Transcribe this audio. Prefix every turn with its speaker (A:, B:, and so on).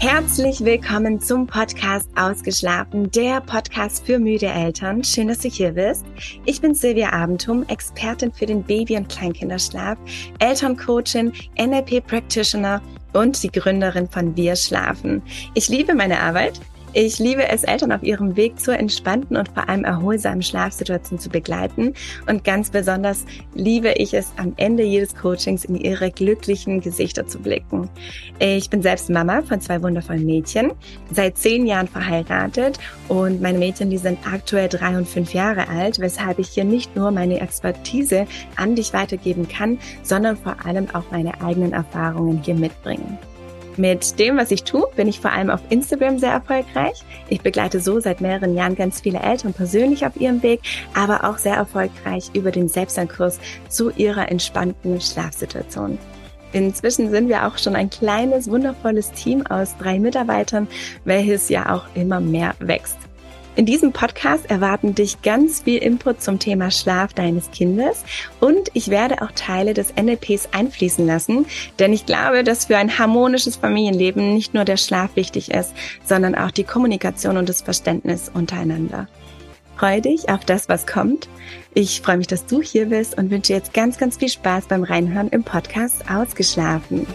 A: Herzlich willkommen zum Podcast Ausgeschlafen, der Podcast für müde Eltern. Schön, dass du hier bist. Ich bin Silvia Abentum, Expertin für den Baby- und Kleinkinderschlaf, Elterncoachin, NLP Practitioner und die Gründerin von Wir Schlafen. Ich liebe meine Arbeit. Ich liebe es, Eltern auf ihrem Weg zur entspannten und vor allem erholsamen Schlafsituation zu begleiten. Und ganz besonders liebe ich es, am Ende jedes Coachings in ihre glücklichen Gesichter zu blicken. Ich bin selbst Mama von zwei wundervollen Mädchen, seit zehn Jahren verheiratet und meine Mädchen, die sind aktuell drei und fünf Jahre alt, weshalb ich hier nicht nur meine Expertise an dich weitergeben kann, sondern vor allem auch meine eigenen Erfahrungen hier mitbringen. Mit dem, was ich tue, bin ich vor allem auf Instagram sehr erfolgreich. Ich begleite so seit mehreren Jahren ganz viele Eltern persönlich auf ihrem Weg, aber auch sehr erfolgreich über den Selbstlernkurs zu ihrer entspannten Schlafsituation. Inzwischen sind wir auch schon ein kleines, wundervolles Team aus drei Mitarbeitern, welches ja auch immer mehr wächst. In diesem Podcast erwarten dich ganz viel Input zum Thema Schlaf deines Kindes und ich werde auch Teile des NLPs einfließen lassen, denn ich glaube, dass für ein harmonisches Familienleben nicht nur der Schlaf wichtig ist, sondern auch die Kommunikation und das Verständnis untereinander. Freu dich auf das, was kommt. Ich freue mich, dass du hier bist und wünsche jetzt ganz, ganz viel Spaß beim Reinhören im Podcast Ausgeschlafen.